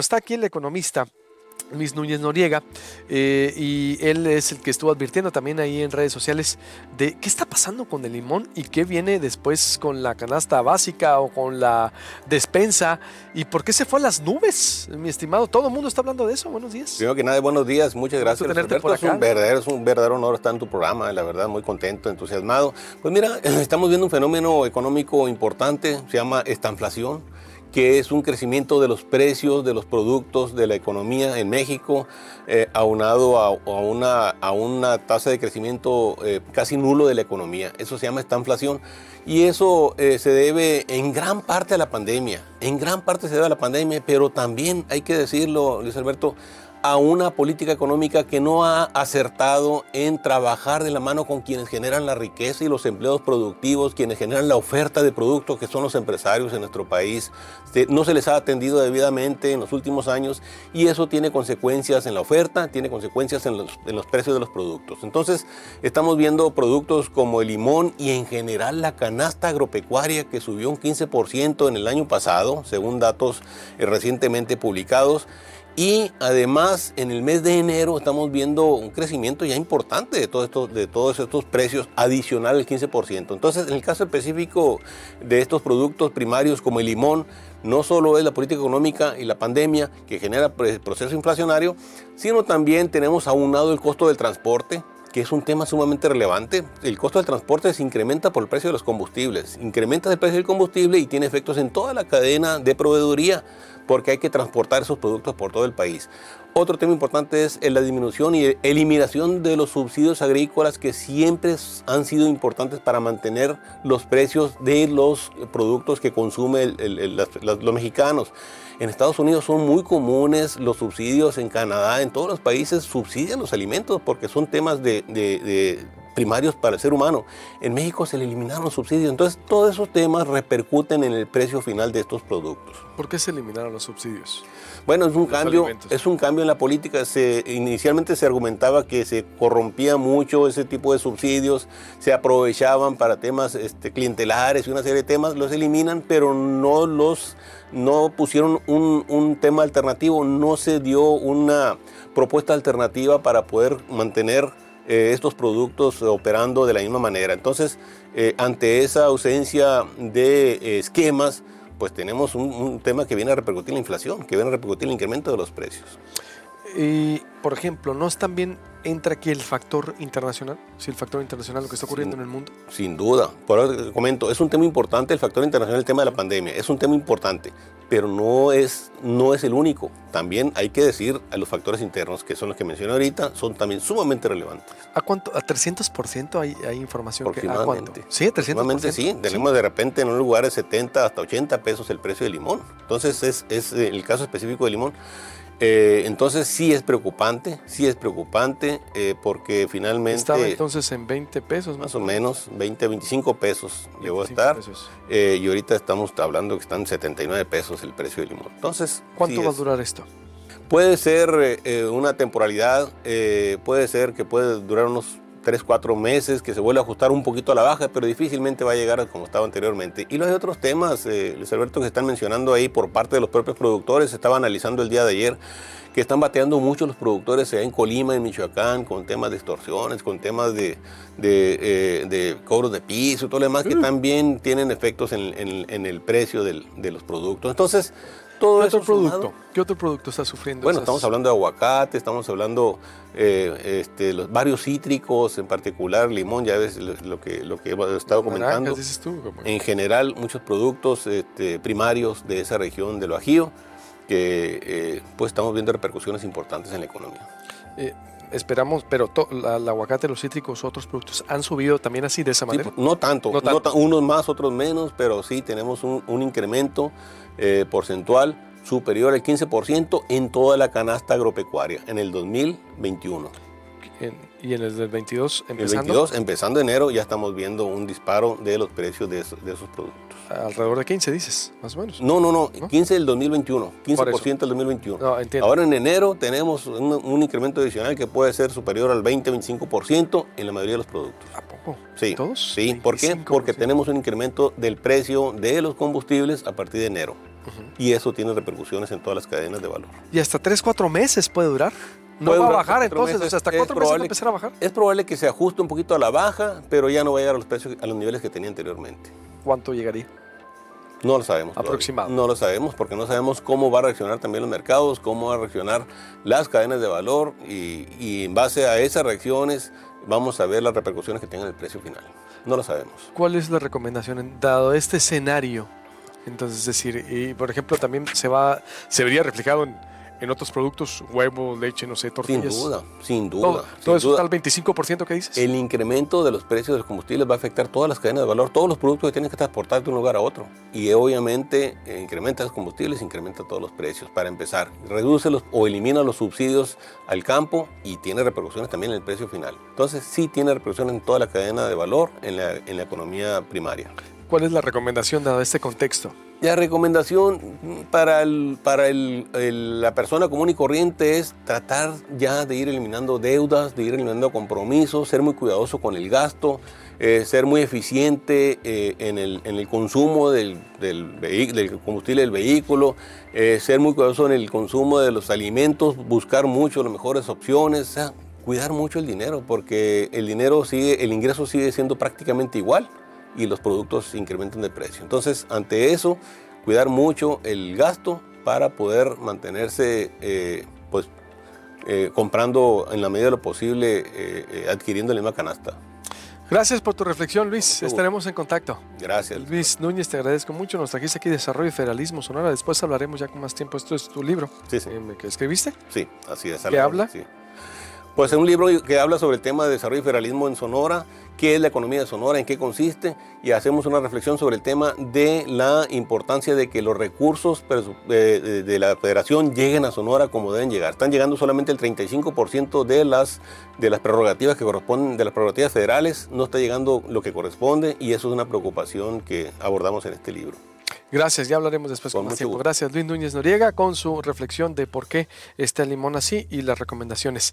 está aquí el economista Luis Núñez Noriega, eh, y él es el que estuvo advirtiendo también ahí en redes sociales de qué está pasando con el limón y qué viene después con la canasta básica o con la despensa y por qué se fue a las nubes, mi estimado. Todo el mundo está hablando de eso. Buenos días. Primero que nada, buenos días, muchas gracias. Tenerte por acá. Es un verdadero, es un verdadero honor estar en tu programa, la verdad, muy contento, entusiasmado. Pues mira, estamos viendo un fenómeno económico importante, se llama estanflación que es un crecimiento de los precios de los productos de la economía en México, eh, aunado a, una, a, una, tasa de crecimiento eh, casi nulo de la economía. Eso se llama esta inflación. Y eso eh, se debe en gran parte a la pandemia. En gran parte se debe a la pandemia, pero también hay que decirlo, Luis Alberto, a una política económica que no ha acertado en trabajar de la mano con quienes generan la riqueza y los empleos productivos, quienes generan la oferta de productos que son los empresarios en nuestro país. No se les ha atendido debidamente en los últimos años y eso tiene consecuencias en la oferta, tiene consecuencias en los, en los precios de los productos. Entonces estamos viendo productos como el limón y en general la canasta agropecuaria que subió un 15% en el año pasado, según datos eh, recientemente publicados. Y además en el mes de enero estamos viendo un crecimiento ya importante de, todo esto, de todos estos precios adicional del 15%. Entonces en el caso específico de estos productos primarios como el limón, no solo es la política económica y la pandemia que genera el proceso inflacionario, sino también tenemos aunado el costo del transporte, que es un tema sumamente relevante. El costo del transporte se incrementa por el precio de los combustibles. Incrementa el precio del combustible y tiene efectos en toda la cadena de proveeduría porque hay que transportar esos productos por todo el país. Otro tema importante es la disminución y eliminación de los subsidios agrícolas que siempre han sido importantes para mantener los precios de los productos que consumen los mexicanos. En Estados Unidos son muy comunes los subsidios, en Canadá, en todos los países subsidian los alimentos porque son temas de primarios para el ser humano. En México se le eliminaron subsidios, entonces todos esos temas repercuten en el precio final de estos productos. ¿Por qué se eliminaron los subsidios? Bueno, es un cambio, es un cambio en la política. Se, inicialmente se argumentaba que se corrompía mucho ese tipo de subsidios, se aprovechaban para temas este, clientelares y una serie de temas, los eliminan, pero no los no pusieron un, un tema alternativo, no se dio una propuesta alternativa para poder mantener eh, estos productos operando de la misma manera. Entonces, eh, ante esa ausencia de eh, esquemas, pues tenemos un, un, tema que viene a repercutir la inflación, que viene a repercutir el incremento de los precios. Y, por ejemplo, ¿no también entra aquí el factor internacional? Si el factor internacional, lo que está ocurriendo en el mundo. Sin duda. Por eso comento, es un tema importante el factor internacional, el tema de la pandemia. Es un tema importante, pero no es, no es el único. También hay que decir a los factores internos, que son los que mencioné ahorita, son también sumamente relevantes. ¿A cuánto? ¿A 300% hay, hay información? Aproximadamente. ¿A Sí, 300%. sí. Tenemos de repente en un lugar de 70 hasta 80 pesos el precio del limón. Entonces, es, es el caso específico del limón eh, entonces sí es preocupante, sí es preocupante eh, porque finalmente... Estaba entonces en 20 pesos. Más, o menos, 20, 25 pesos llegó a estar. Eh, y ahorita estamos hablando que están 79 pesos el precio del limón. Entonces... ¿Cuánto va a durar esto? Puede ser una temporalidad, puede ser que puede durar unos 3, 4 meses, que se vuelve a ajustar un poquito a la baja, pero difícilmente va a llegar como estaba anteriormente. Y los otros temas, eh, Luis Alberto, que están mencionando ahí por parte de los propios productores, estaba analizando el día de ayer, que están bateando mucho los productores en Colima, en Michoacán, con temas de extorsiones, con temas de, de, eh, de cobros de piso y todo lo demás, que mm. también tienen efectos en, en, el precio del, de los productos. Entonces, todo ¿Qué otro producto? ¿Qué otro producto está sufriendo? Bueno, estamos hablando de aguacate, estamos hablando eh, este, los varios cítricos, en particular limón, ya ves lo, que lo que he estado comentando. dices tú, en general, muchos productos este, primarios de esa región del Bajío que eh, pues estamos viendo repercusiones importantes en la economía. Eh, esperamos, pero el aguacate, los cítricos, otros productos han subido también así de esa manera. Pues, no, tanto, unos más, otros menos, pero sí tenemos un, un incremento eh, porcentual superior al 15% en toda la canasta agropecuaria en el 2021. ¿Y en el del 22 empezando? El 22, empezando enero, ya estamos viendo un disparo de los precios de esos, productos. Alrededor de 15, dices, más o menos. No, no, no, 15 del 2021, 15% del 2021. No, Ahora en enero tenemos un, incremento adicional que puede ser superior al 20-25% en la mayoría de los productos. ¿A poco? Sí. ¿Todos? Sí, ¿por qué? Porque tenemos un incremento del precio de los combustibles a partir de enero. Y eso tiene repercusiones en todas las cadenas de valor. ¿Y hasta 3, 4 meses puede durar? ¿No va a bajar entonces? ¿Hasta cuatro meses va a empezar a bajar? Es probable que se ajuste un poquito a la baja, pero ya no va a llegar a los precios, a los niveles que tenía anteriormente. ¿Cuánto llegaría? No lo sabemos. Aproximado. No lo sabemos porque no sabemos cómo va a reaccionar también los mercados, cómo va a reaccionar las cadenas de valor y, y en base a esas reacciones vamos a ver las repercusiones que tenga en el precio final. No lo sabemos. ¿Cuál es la recomendación dado este escenario? Entonces, es decir, y por ejemplo, también se va, se vería reflejado en en otros productos, huevo, leche, no sé, tortillas. Sin duda, sin duda. Todo, eso está al 25% que dices. El incremento de los precios de los combustibles va a afectar todas las cadenas de valor, todos los productos que tienen que transportar de un lugar a otro. Y obviamente eh, incrementa los combustibles, incrementa todos los precios. Para empezar, reduce los, o elimina los subsidios al campo y tiene repercusiones también en el precio final. Entonces sí tiene repercusiones en toda la cadena de valor, en la, en la economía primaria. ¿Cuál es la recomendación dado este contexto? La recomendación para, para la persona común y corriente es tratar ya de ir eliminando deudas, de ir eliminando compromisos, ser muy cuidadoso con el gasto, eh, ser muy eficiente eh, en, el, consumo del, del, combustible del vehículo, eh, ser muy cuidadoso en el consumo de los alimentos, buscar mucho las mejores opciones, o sea, cuidar mucho el dinero, porque el dinero sigue, el ingreso sigue siendo prácticamente igual y los productos incrementan de precio. Entonces, ante eso, cuidar mucho el gasto para poder mantenerse eh, pues, eh, comprando en la medida de lo posible, eh, adquiriendo la misma canasta. Gracias por tu reflexión, Luis. Estaremos en contacto. Gracias. Luis Núñez, te agradezco mucho. Nos trajiste aquí Desarrollo y Federalismo Sonora. Después hablaremos ya con más tiempo. Esto es tu libro. Sí, sí. ¿Que escribiste? Sí, así es. ¿Qué habla? Sí. Pues es un libro que habla sobre el tema de desarrollo y federalismo en Sonora, qué es la economía de Sonora, en qué consiste, y hacemos una reflexión sobre el tema de la importancia de que los recursos de la federación lleguen a Sonora como deben llegar. Están llegando solamente el 35% de las, de las prerrogativas que corresponden, de las prerrogativas federales, no está llegando lo que corresponde, y eso es una preocupación que abordamos en este libro. Gracias, ya hablaremos después con, más tiempo. Gracias, Luis Núñez Noriega, con su reflexión de por qué está el limón así y las recomendaciones.